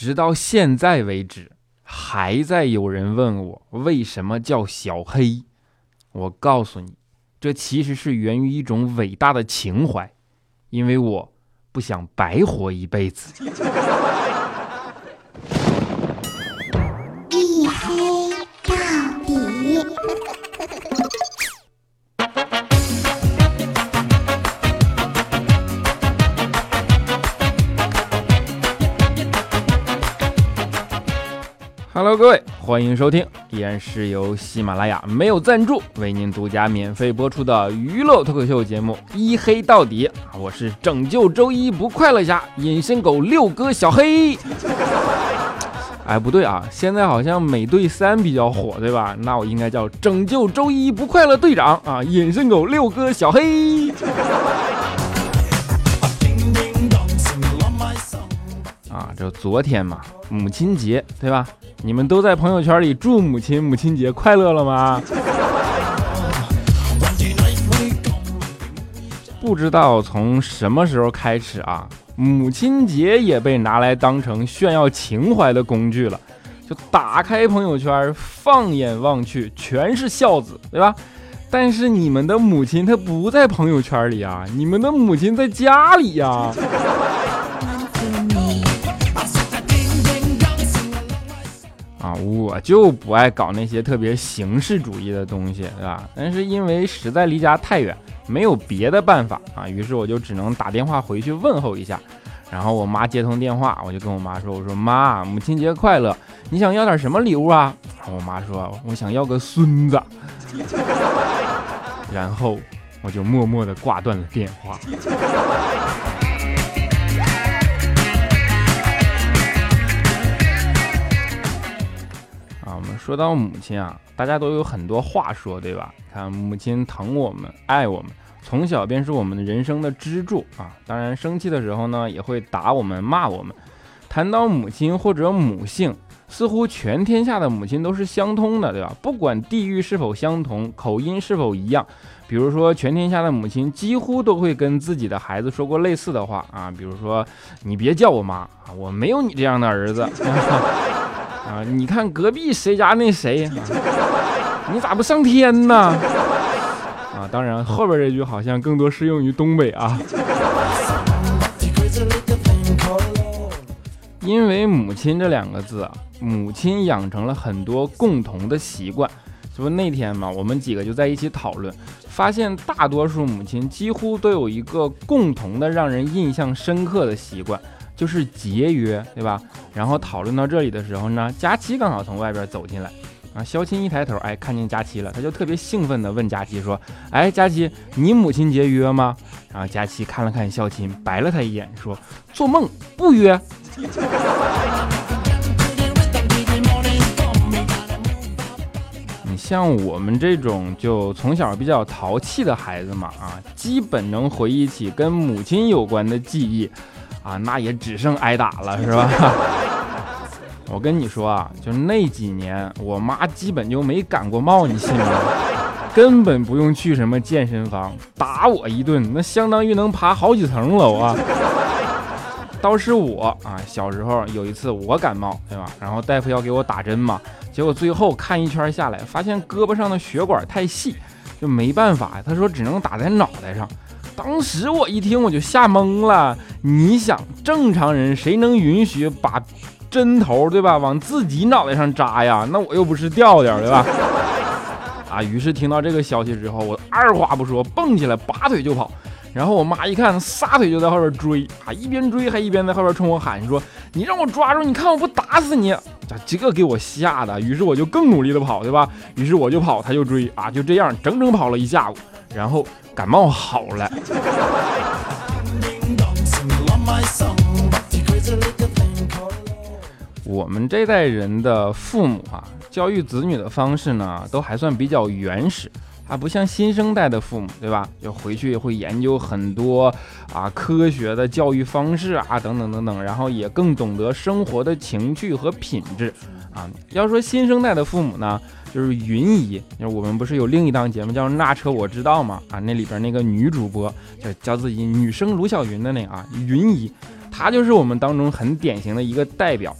直到现在为止，还在有人问我为什么叫小黑。我告诉你，这其实是源于一种伟大的情怀，因为我不想白活一辈子。各位，欢迎收听，依然是由喜马拉雅没有赞助为您独家免费播出的娱乐脱口秀节目《一黑到底》，我是拯救周一不快乐侠隐身狗六哥小黑。哎，不对啊，现在好像美队三比较火，对吧？那我应该叫拯救周一不快乐队长啊，隐身狗六哥小黑。啊，这昨天嘛，母亲节，对吧？你们都在朋友圈里祝母亲母亲节快乐了吗？不知道从什么时候开始啊，母亲节也被拿来当成炫耀情怀的工具了。就打开朋友圈，放眼望去全是孝子，对吧？但是你们的母亲她不在朋友圈里啊，你们的母亲在家里呀、啊，我就不爱搞那些特别形式主义的东西，对吧？但是因为实在离家太远，没有别的办法啊，于是我就只能打电话回去问候一下。然后我妈接通电话，我就跟我妈说：“我说妈，母亲节快乐！你想要点什么礼物啊？”我妈说：“我想要个孙子。” 然后我就默默地挂断了电话。说到母亲啊，大家都有很多话说，对吧？看母亲疼我们，爱我们，从小便是我们的人生的支柱啊。当然，生气的时候呢，也会打我们、骂我们。谈到母亲或者母性，似乎全天下的母亲都是相通的，对吧？不管地域是否相同，口音是否一样。比如说，全天下的母亲几乎都会跟自己的孩子说过类似的话啊，比如说：“你别叫我妈啊，我没有你这样的儿子。” 啊，你看隔壁谁家那谁，你咋不上天呢？啊，当然后边这句好像更多适用于东北啊。因为母亲这两个字啊，母亲养成了很多共同的习惯。这不那天嘛，我们几个就在一起讨论，发现大多数母亲几乎都有一个共同的让人印象深刻的习惯。就是节约，对吧？然后讨论到这里的时候呢，佳琪刚好从外边走进来，啊，肖钦一抬头，哎，看见佳琪了，他就特别兴奋地问佳琪说：“哎，佳琪，你母亲节约吗？”然后佳琪看了看肖钦，白了他一眼，说：“做梦，不约。”你像我们这种就从小比较淘气的孩子嘛，啊，基本能回忆起跟母亲有关的记忆。啊，那也只剩挨打了，是吧？我跟你说啊，就那几年，我妈基本就没感过冒，你信吗？根本不用去什么健身房，打我一顿，那相当于能爬好几层楼啊！倒是我啊，小时候有一次我感冒，对吧？然后大夫要给我打针嘛，结果最后看一圈下来，发现胳膊上的血管太细，就没办法，他说只能打在脑袋上。当时我一听我就吓懵了，你想正常人谁能允许把针头对吧往自己脑袋上扎呀？那我又不是调调对吧？啊，于是听到这个消息之后，我二话不说蹦起来拔腿就跑，然后我妈一看撒腿就在后边追啊，一边追还一边在后边冲我喊说：“你让我抓住，你看我不打死你！”这个给我吓的，于是我就更努力的跑对吧？于是我就跑，他就追啊，就这样整整跑了一下午，然后。感冒好了。我们这代人的父母啊，教育子女的方式呢，都还算比较原始，还不像新生代的父母，对吧？就回去会研究很多啊科学的教育方式啊，等等等等，然后也更懂得生活的情趣和品质啊。要说新生代的父母呢。就是云姨，就是我们不是有另一档节目叫《那车我知道》吗？啊，那里边那个女主播叫叫自己女生卢晓云的那个啊，云姨，她就是我们当中很典型的一个代表。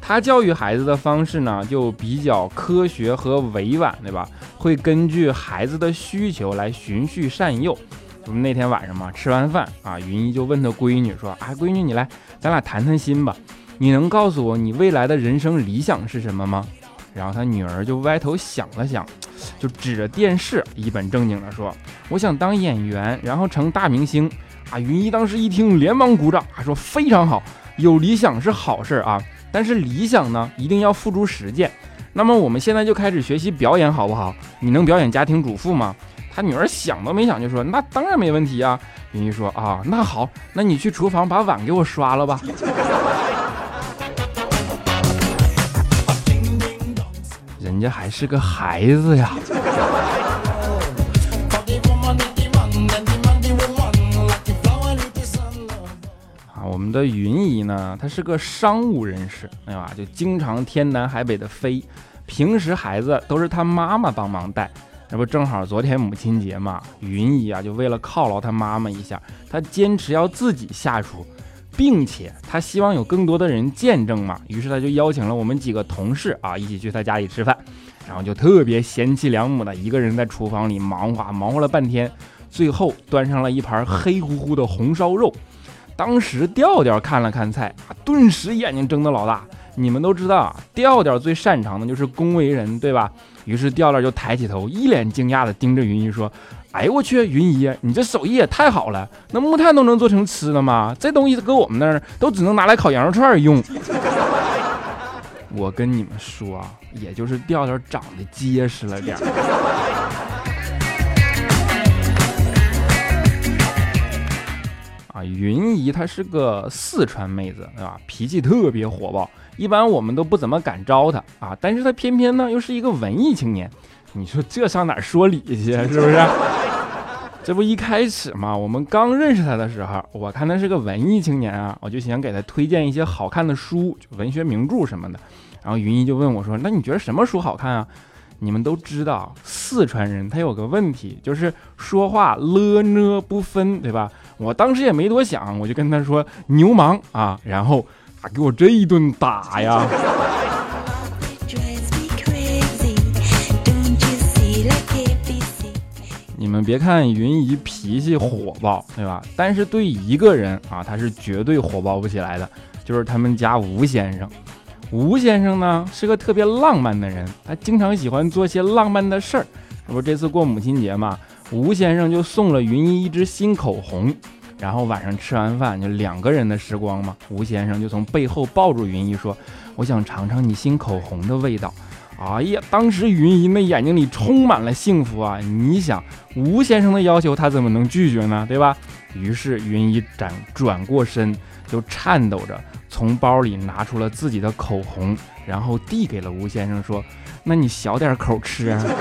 她教育孩子的方式呢，就比较科学和委婉，对吧？会根据孩子的需求来循序善诱。我们那天晚上嘛，吃完饭啊，云姨就问她闺女说：“啊，闺女，你来，咱俩谈谈心吧。你能告诉我你未来的人生理想是什么吗？”然后他女儿就歪头想了想，就指着电视一本正经的说：“我想当演员，然后成大明星。”啊，云姨当时一听，连忙鼓掌，说：“非常好，有理想是好事啊，但是理想呢，一定要付诸实践。那么我们现在就开始学习表演，好不好？你能表演家庭主妇吗？”他女儿想都没想就说：“那当然没问题啊。”云姨说：“啊，那好，那你去厨房把碗给我刷了吧。”人家还是个孩子呀。啊，我们的云姨呢，她是个商务人士，对吧？就经常天南海北的飞，平时孩子都是她妈妈帮忙带。这不正好昨天母亲节嘛，云姨啊就为了犒劳她妈妈一下，她坚持要自己下厨，并且他希望有更多的人见证嘛，于是他就邀请了我们几个同事啊一起去他家里吃饭，然后就特别贤妻良母的一个人在厨房里忙活忙活了半天，最后端上了一盘黑乎乎的红烧肉。当时调调看了看菜啊，顿时眼睛睁得老大。你们都知道啊，调调最擅长的就是恭维人，对吧？于是调调就抬起头，一脸惊讶地盯着云姨说：“哎呦我去，云姨，你这手艺也太好了，那木炭都能做成吃的吗？这东西搁我们那儿都只能拿来烤羊肉串用。”我跟你们说啊，也就是调调长得结实了点啊，云姨她是个四川妹子，对吧？脾气特别火爆。一般我们都不怎么敢招她啊，但是她偏偏呢又是一个文艺青年，你说这上哪说理去？是不是？这不一开始嘛，我们刚认识他的时候，我看他是个文艺青年啊，我就想给他推荐一些好看的书，就文学名著什么的。然后云一就问我说：“那你觉得什么书好看啊？”你们都知道，四川人他有个问题，就是说话了呢不分，对吧？我当时也没多想，我就跟他说：“牛氓啊！”然后。给我这一顿打呀！们别看云姨脾气火爆，对吧？但是对一个人啊，他是绝对火爆不起来的，就是他们家吴先生。吴先生呢是个特别浪漫的人，他经常喜欢做些浪漫的事儿。这不这次过母亲节嘛，吴先生就送了云姨一支新口红。然后晚上吃完饭就两个人的时光嘛，吴先生就从背后抱住云姨说：“我想尝尝你新口红的味道。”哎呀，当时云姨那眼睛里充满了幸福啊！你想，吴先生的要求他怎么能拒绝呢？对吧？于是云姨转转过身，就颤抖着从包里拿出了自己的口红，然后递给了吴先生说：“那你小点口吃啊。”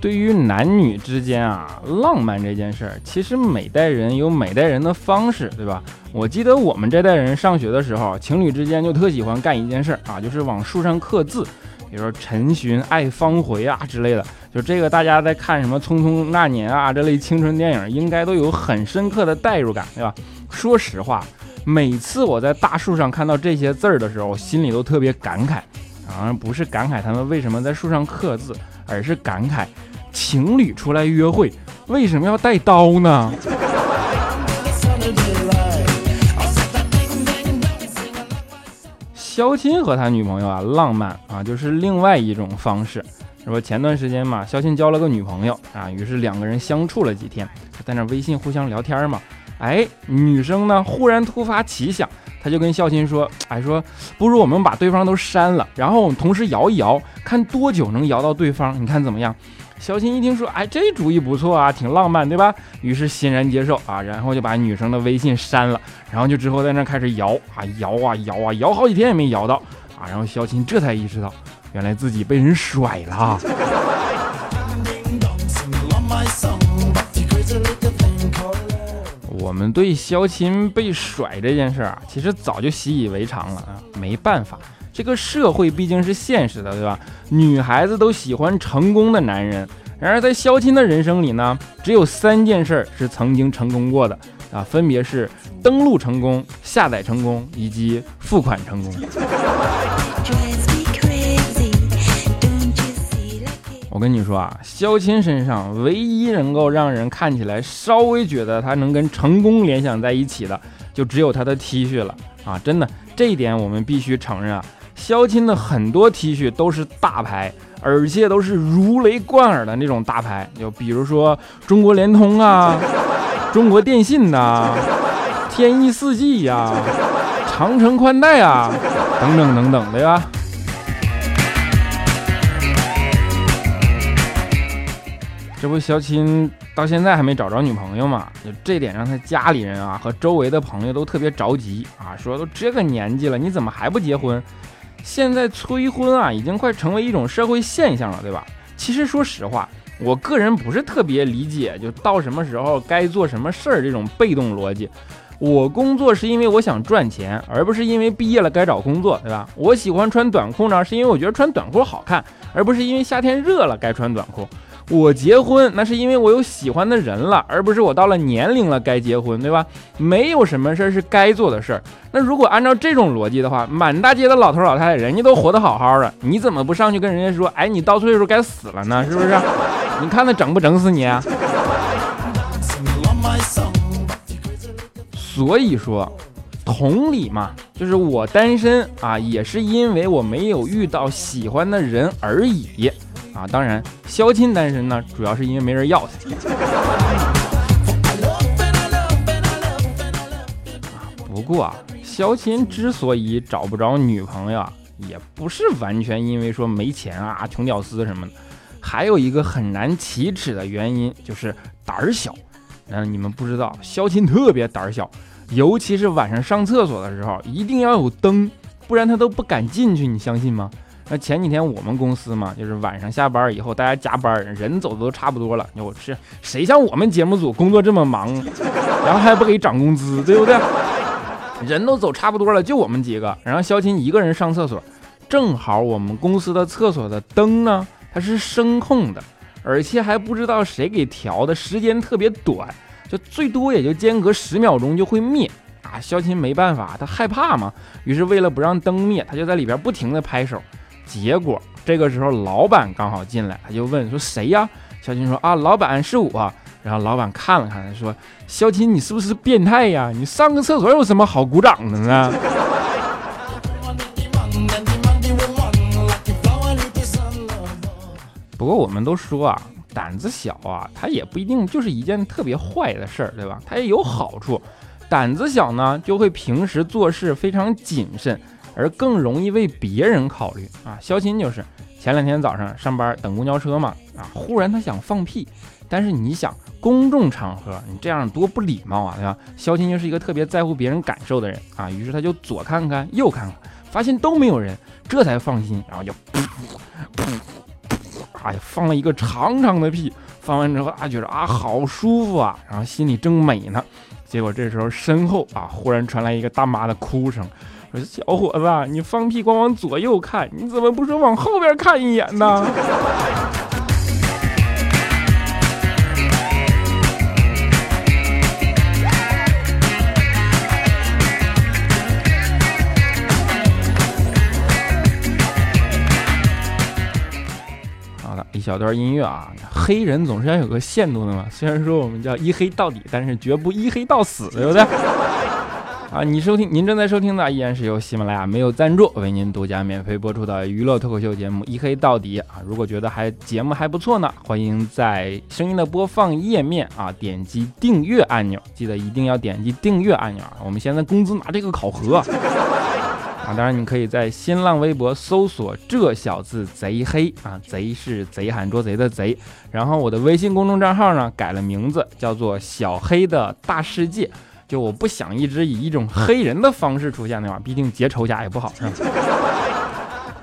对于男女之间啊，浪漫这件事儿，其实每代人有每代人的方式，对吧？我记得我们这代人上学的时候，情侣之间就特喜欢干一件事儿啊，就是往树上刻字，比如说“陈寻爱方回”啊之类的。就这个，大家在看什么《匆匆那年》啊这类青春电影，应该都有很深刻的代入感，对吧？说实话，每次我在大树上看到这些字儿的时候，我心里都特别感慨，啊，不是感慨他们为什么在树上刻字，而是感慨。情侣出来约会，为什么要带刀呢？肖钦和他女朋友啊，浪漫啊，就是另外一种方式。说前段时间嘛，肖钦交了个女朋友啊，于是两个人相处了几天，在那微信互相聊天嘛。哎，女生呢忽然突发奇想，他就跟肖钦说：“哎，说不如我们把对方都删了，然后我们同时摇一摇，看多久能摇到对方，你看怎么样？”小琴一听说，哎，这主意不错啊，挺浪漫，对吧？于是欣然接受啊，然后就把女生的微信删了，然后就之后在那开始摇啊摇啊摇啊摇，好几天也没摇到啊，然后小琴这才意识到，原来自己被人甩了。我们对肖琴被甩这件事啊，其实早就习以为常了啊，没办法。这个社会毕竟是现实的，对吧？女孩子都喜欢成功的男人，然而在肖钦的人生里呢，只有三件事是曾经成功过的啊，分别是登录成功、下载成功以及付款成功。我跟你说啊，肖钦身上唯一能够让人看起来稍微觉得他能跟成功联想在一起的，就只有他的 T 恤了啊！真的，这一点我们必须承认啊。肖钦的很多 T 恤都是大牌，而且都是如雷贯耳的那种大牌，就比如说中国联通啊、中国电信呐、天翼四 G 呀、长城宽带啊等等等等，的呀？这不，肖钦到现在还没找着女朋友嘛？就这点让他家里人啊和周围的朋友都特别着急啊，说都这个年纪了，你怎么还不结婚？现在催婚啊，已经快成为一种社会现象了，对吧？其实说实话，我个人不是特别理解，就到什么时候该做什么事儿这种被动逻辑。我工作是因为我想赚钱，而不是因为毕业了该找工作，对吧？我喜欢穿短裤呢，是因为我觉得穿短裤好看，而不是因为夏天热了该穿短裤。我结婚那是因为我有喜欢的人了，而不是我到了年龄了该结婚，对吧？没有什么事儿是该做的事儿。那如果按照这种逻辑的话，满大街的老头老太太，人家都活得好好的，你怎么不上去跟人家说，哎，你到岁数该死了呢？是不是？你看他整不整死你啊？所以说，同理嘛，就是我单身啊，也是因为我没有遇到喜欢的人而已。啊，当然，肖钦单身呢，主要是因为没人要他。啊不过啊，肖钦之所以找不着女朋友，也不是完全因为说没钱啊、穷屌丝什么的，还有一个很难启齿的原因，就是胆儿小。嗯，你们不知道，肖钦特别胆小，尤其是晚上上厕所的时候，一定要有灯，不然他都不敢进去。你相信吗？那前几天我们公司嘛，就是晚上下班以后，大家加班，人走的都差不多了。我是谁像我们节目组工作这么忙，然后还不给涨工资，对不对？人都走差不多了，就我们几个。然后肖琴一个人上厕所，正好我们公司的厕所的灯呢，它是声控的，而且还不知道谁给调的，时间特别短，就最多也就间隔十秒钟就会灭啊。肖琴没办法，他害怕嘛，于是为了不让灯灭，他就在里边不停的拍手。结果这个时候，老板刚好进来，他就问说：“谁呀？”肖钦说：“啊，老板是我。”然后老板看了看，说：“肖钦，你是不是变态呀？你上个厕所有什么好鼓掌的呢？” 不过我们都说啊，胆子小啊，他也不一定就是一件特别坏的事儿，对吧？他也有好处。胆子小呢，就会平时做事非常谨慎。而更容易为别人考虑啊，肖钦就是前两天早上上班等公交车嘛啊，忽然他想放屁，但是你想公众场合你这样多不礼貌啊，对吧？肖钦就是一个特别在乎别人感受的人啊，于是他就左看看右看看，发现都没有人，这才放心，然后就噗噗噗，哎呀，放了一个长长的屁，放完之后啊，觉得啊好舒服啊，然后心里正美呢，结果这时候身后啊忽然传来一个大妈的哭声。我说小伙子，你放屁光往左右看，你怎么不说往后边看一眼呢？好的，一小段音乐啊，黑人总是要有个限度的嘛。虽然说我们叫一黑到底，但是绝不一黑到死，对不对？啊，你收听，您正在收听的依然是由喜马拉雅没有赞助为您独家免费播出的娱乐脱口秀节目《一黑到底》啊。如果觉得还节目还不错呢，欢迎在声音的播放页面啊点击订阅按钮，记得一定要点击订阅按钮啊。我们现在工资拿这个考核啊。当然，你可以在新浪微博搜索“这小子贼黑”啊，贼是贼喊捉贼的贼。然后我的微信公众账号呢改了名字，叫做“小黑的大世界”。就我不想一直以一种黑人的方式出现那玩意儿，毕竟结仇家也不好，是吧？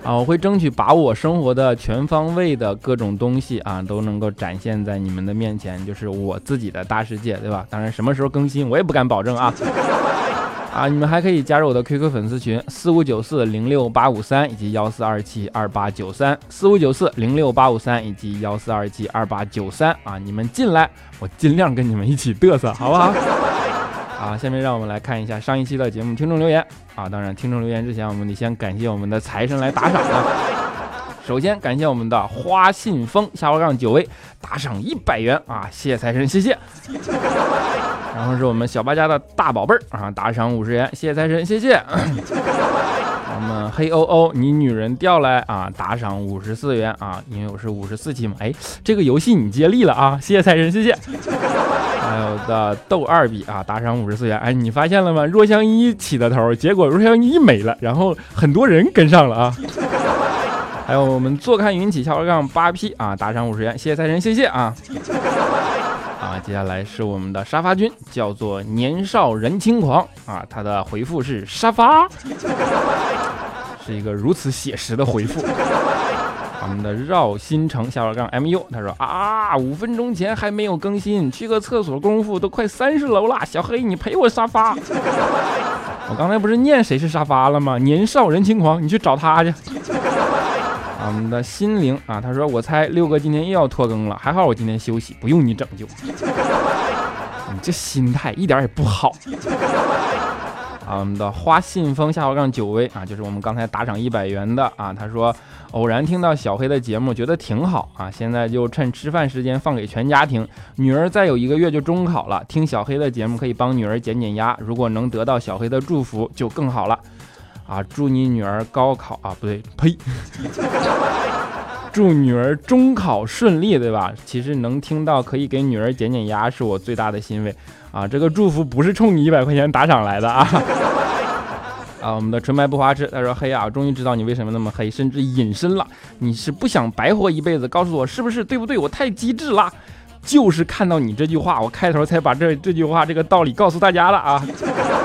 啊，我会争取把我生活的全方位的各种东西啊，都能够展现在你们的面前，就是我自己的大世界，对吧？当然什么时候更新我也不敢保证啊。啊，你们还可以加入我的 QQ 粉丝群四五九四零六八五三以及幺四二七二八九三四五九四零六八五三以及幺四二七二八九三啊，你们进来，我尽量跟你们一起嘚瑟，好不好？啊，下面让我们来看一下上一期的节目听众留言啊。当然，听众留言之前，我们得先感谢我们的财神来打赏啊。首先感谢我们的花信封下划杠九位打赏一百元啊，谢谢财神，谢谢。然后是我们小八家的大宝贝儿啊，打赏五十元，谢谢财神，谢谢。我们黑欧欧，你女人调来啊，打赏五十四元啊，因为我是五十四期嘛。哎，这个游戏你接力了啊，谢谢财神，谢谢。还有的豆二比啊，打赏五十四元。哎，你发现了吗？若香一起的头，结果若香一没了，然后很多人跟上了啊。还有我们坐看云起，敲杠八 P 啊，打赏五十元，谢谢财神，谢谢啊。啊，接下来是我们的沙发君，叫做年少人轻狂啊，他的回复是沙发，是一个如此写实的回复。我们的绕新城下杠 MU，他说啊，五分钟前还没有更新，去个厕所功夫都快三十楼了。小黑，你陪我沙发。我刚才不是念谁是沙发了吗？年少人轻狂，你去找他去。我们的心灵啊，他说我猜六哥今天又要拖更了，还好我今天休息，不用你拯救。你 这心态一点也不好。啊，我们的花信封下划杠九威啊，就是我们刚才打赏一百元的啊，他说偶然听到小黑的节目，觉得挺好啊，现在就趁吃饭时间放给全家听。女儿再有一个月就中考了，听小黑的节目可以帮女儿减减压，如果能得到小黑的祝福就更好了。啊，祝你女儿高考啊，不对，呸，祝女儿中考顺利，对吧？其实能听到可以给女儿减减压，是我最大的欣慰啊。这个祝福不是冲你一百块钱打赏来的啊。啊，我们的纯白不花痴，他说黑啊，终于知道你为什么那么黑，甚至隐身了。你是不想白活一辈子？告诉我是不是对不对？我太机智了，就是看到你这句话，我开头才把这这句话这个道理告诉大家了啊。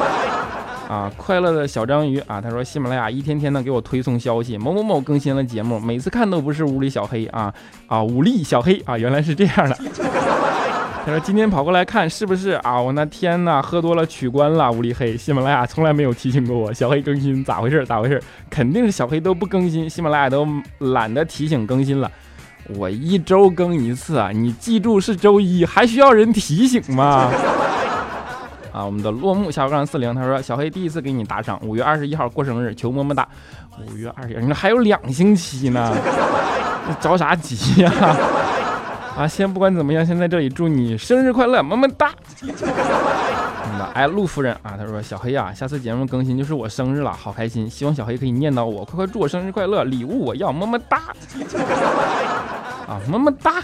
啊，快乐的小章鱼啊，他说喜马拉雅一天天的给我推送消息，某某某更新了节目，每次看都不是屋里小黑啊啊，武力小黑啊，原来是这样的。他说今天跑过来看是不是啊？我那天呐，喝多了取关了，屋里黑。喜马拉雅从来没有提醒过我小黑更新，咋回事？咋回事？肯定是小黑都不更新，喜马拉雅都懒得提醒更新了。我一周更一次啊，你记住是周一，还需要人提醒吗？啊，我们的落幕小杠四零，他说小黑第一次给你打赏，五月二十一号过生日，求么么哒。五月二十一，你还有两星期呢，着啥急呀？啊先不管怎么样，先在这里祝你生日快乐，么么哒。哎，陆夫人啊，他说小黑啊，下次节目更新就是我生日了，好开心，希望小黑可以念叨我，快快祝我生日快乐，礼物我要么么哒。啊，么么哒！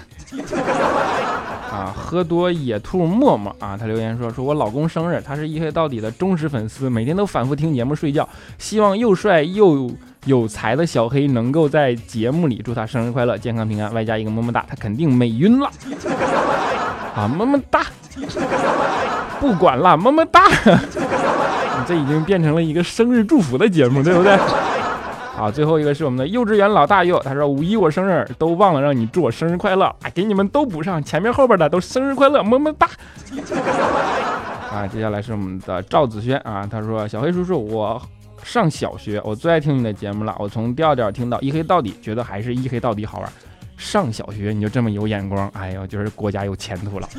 啊，喝多野兔默默啊，他留言说说我老公生日，他是一黑到底的忠实粉丝，每天都反复听节目睡觉，希望又帅又有才的小黑能够在节目里祝他生日快乐，健康平安，外加一个么么哒，他肯定美晕了。啊，么么哒！不管了，么么哒！你 这已经变成了一个生日祝福的节目，对不对？好，最后一个是我们的幼稚园老大佑，他说五一我生日都忘了让你祝我生日快乐，啊，给你们都补上，前面后边的都生日快乐，么么哒。啊，接下来是我们的赵子轩啊，他说小黑叔叔，我上小学，我最爱听你的节目了，我从调调听到一黑到底，觉得还是一黑到底好玩。上小学你就这么有眼光，哎呦，就是国家有前途了。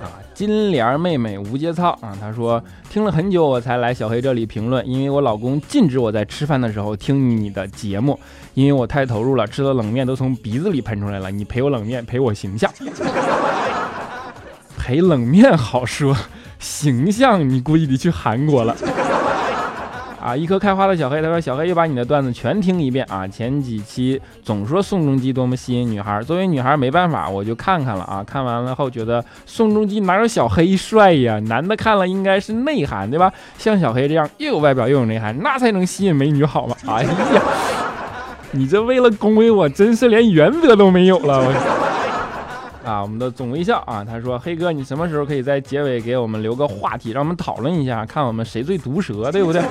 啊金莲妹妹无节操啊！她说听了很久我才来小黑这里评论，因为我老公禁止我在吃饭的时候听你的节目，因为我太投入了，吃的冷面都从鼻子里喷出来了。你赔我冷面，赔我形象。赔冷面好说，形象你估计得去韩国了。啊，一颗开花的小黑，他说小黑又把你的段子全听一遍啊。前几期总说宋仲基多么吸引女孩，作为女孩没办法，我就看看了啊。看完了后觉得宋仲基哪有小黑帅呀？男的看了应该是内涵对吧？像小黑这样又有外表又有内涵，那才能吸引美女好吗？哎呀，你这为了恭维我，真是连原则都没有了。我。啊，我们的总微笑啊，他说：“黑哥，你什么时候可以在结尾给我们留个话题，让我们讨论一下，看我们谁最毒舌，对不对？”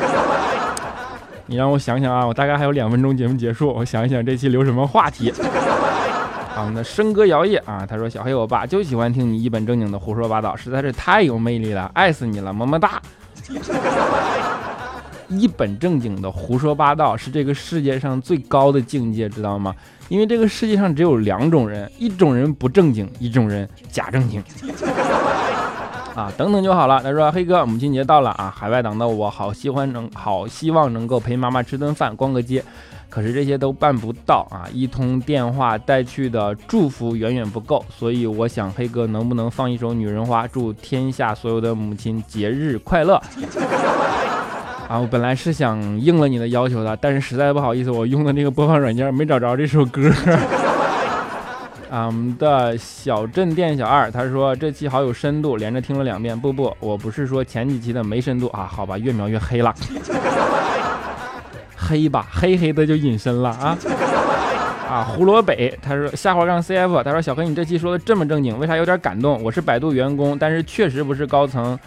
你让我想想啊，我大概还有两分钟节目结束，我想一想这期留什么话题。我们的笙歌摇曳啊，他说：“小黑，我爸就喜欢听你一本正经的胡说八道，实在是太有魅力了，爱死你了，么么哒。”一本正经的胡说八道是这个世界上最高的境界，知道吗？因为这个世界上只有两种人，一种人不正经，一种人假正经。啊，等等就好了。他说：“黑哥，母亲节到了啊，海外党的我好喜欢能好希望能够陪妈妈吃顿饭，逛个街。”可是这些都办不到啊！一通电话带去的祝福远远不够，所以我想黑哥能不能放一首《女人花》，祝天下所有的母亲节日快乐 啊！我本来是想应了你的要求的，但是实在不好意思，我用的那个播放软件没找着这首歌。啊，我们的小镇店小二他说这期好有深度，连着听了两遍。不不，我不是说前几期的没深度啊，好吧，越描越黑了。黑吧，黑黑的就隐身了啊啊！胡萝卜，他说下滑杠 CF，他说小黑你这期说的这么正经，为啥有点感动？我是百度员工，但是确实不是高层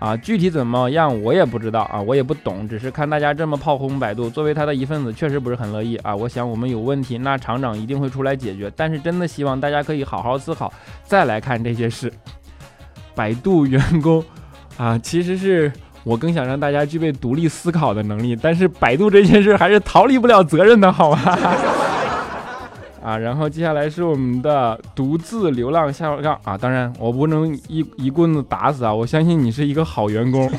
啊，具体怎么样我也不知道啊，我也不懂，只是看大家这么炮轰百度，作为他的一份子，确实不是很乐意啊。我想我们有问题，那厂长一定会出来解决，但是真的希望大家可以好好思考，再来看这些事。百度员工啊，其实是。我更想让大家具备独立思考的能力，但是百度这件事还是逃离不了责任的，好吗？啊，然后接下来是我们的独自流浪下杠啊，当然我不能一一棍子打死啊，我相信你是一个好员工。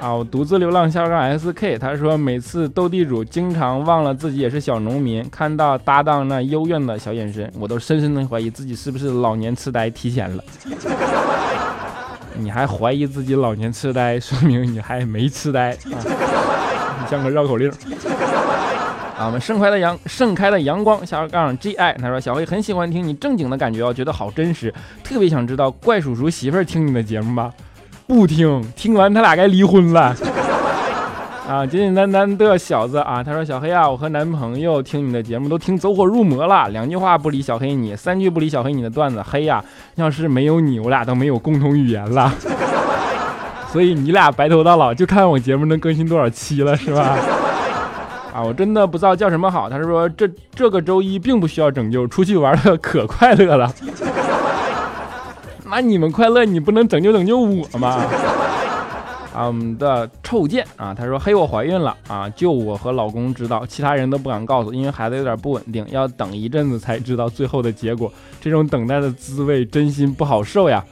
啊，我独自流浪下杠 SK，他说每次斗地主经常忘了自己也是小农民，看到搭档那幽怨的小眼神，我都深深的怀疑自己是不是老年痴呆提前了。你还怀疑自己老年痴呆，说明你还没痴呆啊！你像个绕口令我们盛开的阳，盛开的阳光，下杠 G I，他说小黑很喜欢听你正经的感觉哦，觉得好真实，特别想知道怪叔叔媳妇儿听你的节目吗？不听，听完他俩该离婚了。啊，简简单单的小子啊！他说：“小黑啊，我和男朋友听你的节目都听走火入魔了，两句话不理小黑你，三句不理小黑你的段子。黑呀，要是没有你，我俩都没有共同语言了。所以你俩白头到老，就看我节目能更新多少期了，是吧？啊，我真的不知道叫什么好。他说这这个周一并不需要拯救，出去玩的可快乐了。那你们快乐，你不能拯救拯救我吗？”啊，我们的臭贱啊，他说：“嘿，我怀孕了啊，就我和老公知道，其他人都不敢告诉，因为孩子有点不稳定，要等一阵子才知道最后的结果。这种等待的滋味真心不好受呀！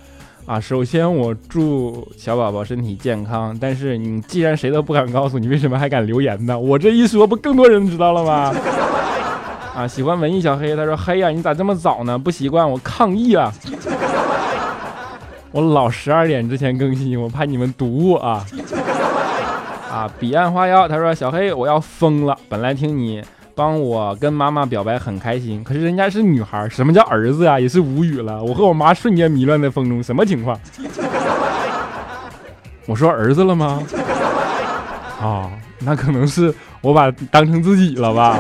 啊，首先我祝小宝宝身体健康，但是你既然谁都不敢告诉，你为什么还敢留言呢？我这一说，不更多人知道了吗？啊，喜欢文艺小黑，他说：嘿呀，你咋这么早呢？不习惯，我抗议啊！” 我老十二点之前更新，我怕你们堵我啊！啊，彼岸花妖，他说小黑我要疯了。本来听你帮我跟妈妈表白很开心，可是人家是女孩，什么叫儿子呀？也是无语了。我和我妈瞬间迷乱在风中，什么情况？我说儿子了吗？啊，那可能是我把当成自己了吧。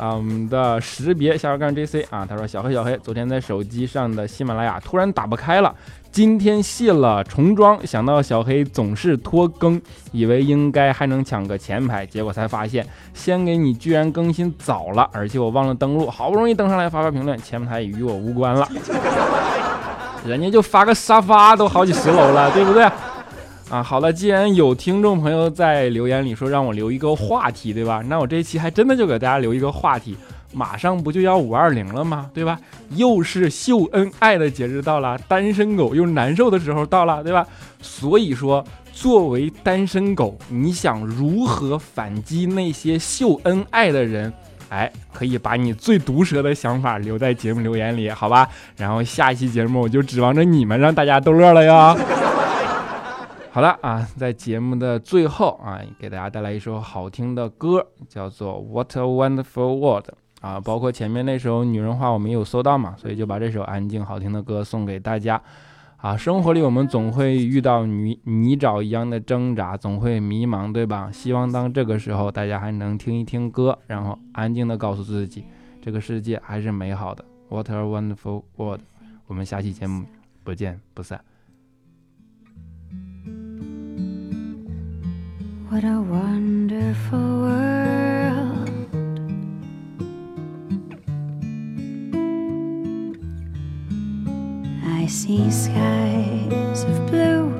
啊，我们的识别下杠 J C 啊，他说小黑小黑，昨天在手机上的喜马拉雅突然打不开了，今天卸了重装，想到小黑总是拖更，以为应该还能抢个前排，结果才发现先给你居然更新早了，而且我忘了登录，好不容易登上来发发评论，前排与我无关了，人家就发个沙发都好几十楼了，对不对？啊，好了，既然有听众朋友在留言里说让我留一个话题，对吧？那我这一期还真的就给大家留一个话题。马上不就要五二零了吗？对吧？又是秀恩爱的节日到了，单身狗又难受的时候到了，对吧？所以说，作为单身狗，你想如何反击那些秀恩爱的人？哎，可以把你最毒舌的想法留在节目留言里，好吧？然后下一期节目我就指望着你们让大家逗乐了哟。好了啊，在节目的最后啊，给大家带来一首好听的歌，叫做《What a Wonderful World》啊。包括前面那首《女人话》，我们有搜到嘛，所以就把这首安静好听的歌送给大家啊。生活里我们总会遇到泥泥沼一样的挣扎，总会迷茫，对吧？希望当这个时候，大家还能听一听歌，然后安静的告诉自己，这个世界还是美好的。What a Wonderful World！我们下期节目不见不散。What a wonderful world. I see skies of blue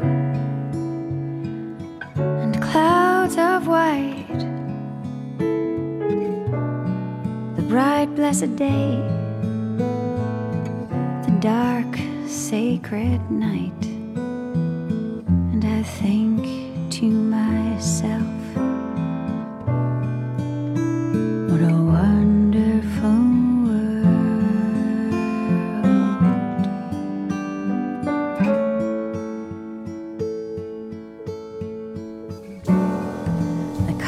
and clouds of white. The bright, blessed day, the dark, sacred night.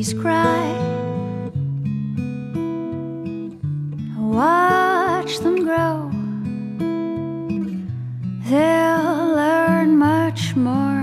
babies cry. Watch them grow. They'll learn much more